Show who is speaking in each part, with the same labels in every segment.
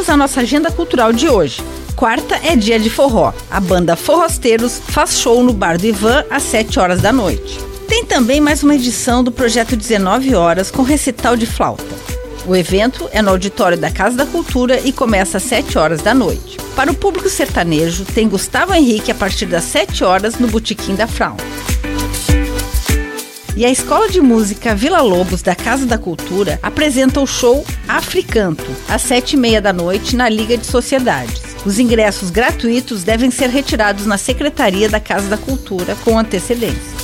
Speaker 1: Vamos à nossa agenda cultural de hoje. Quarta é dia de forró. A banda Forrosteiros faz show no Bar do Ivan às 7 horas da noite. Tem também mais uma edição do projeto 19 horas com recital de flauta. O evento é no auditório da Casa da Cultura e começa às 7 horas da noite. Para o público sertanejo, tem Gustavo Henrique a partir das 7 horas no Botequim da Frau. E a Escola de Música Vila Lobos da Casa da Cultura apresenta o show Africanto, às sete e meia da noite, na Liga de Sociedades. Os ingressos gratuitos devem ser retirados na Secretaria da Casa da Cultura com antecedência.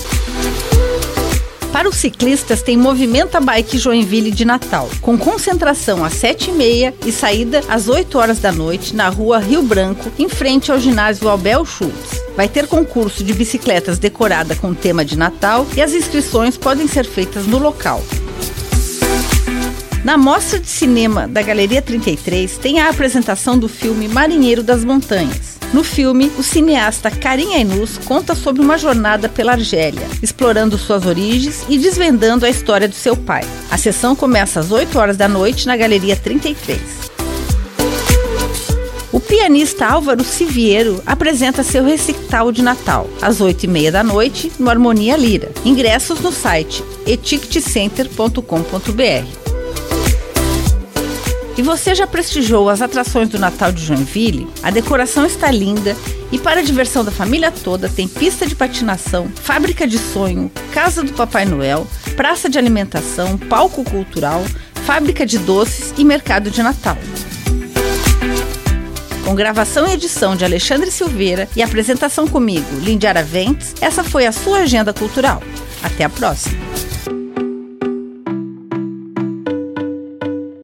Speaker 1: Para os ciclistas, tem Movimenta Bike Joinville de Natal, com concentração às 7h30 e saída às 8 horas da noite na rua Rio Branco, em frente ao ginásio Abel Schultz. Vai ter concurso de bicicletas decorada com tema de Natal e as inscrições podem ser feitas no local. Na mostra de cinema da Galeria 33 tem a apresentação do filme Marinheiro das Montanhas. No filme, o cineasta Karim Ainus conta sobre uma jornada pela Argélia, explorando suas origens e desvendando a história do seu pai. A sessão começa às 8 horas da noite na Galeria 33. O pianista Álvaro Siviero apresenta seu recital de Natal às 8 e meia da noite no Harmonia Lira. Ingressos no site eticketcenter.com.br. E você já prestigiou as atrações do Natal de Joinville? A decoração está linda e para a diversão da família toda tem pista de patinação, fábrica de sonho, casa do Papai Noel, praça de alimentação, palco cultural, fábrica de doces e mercado de Natal. Com gravação e edição de Alexandre Silveira e apresentação comigo, Lindy Araventes, essa foi a sua agenda cultural. Até a próxima!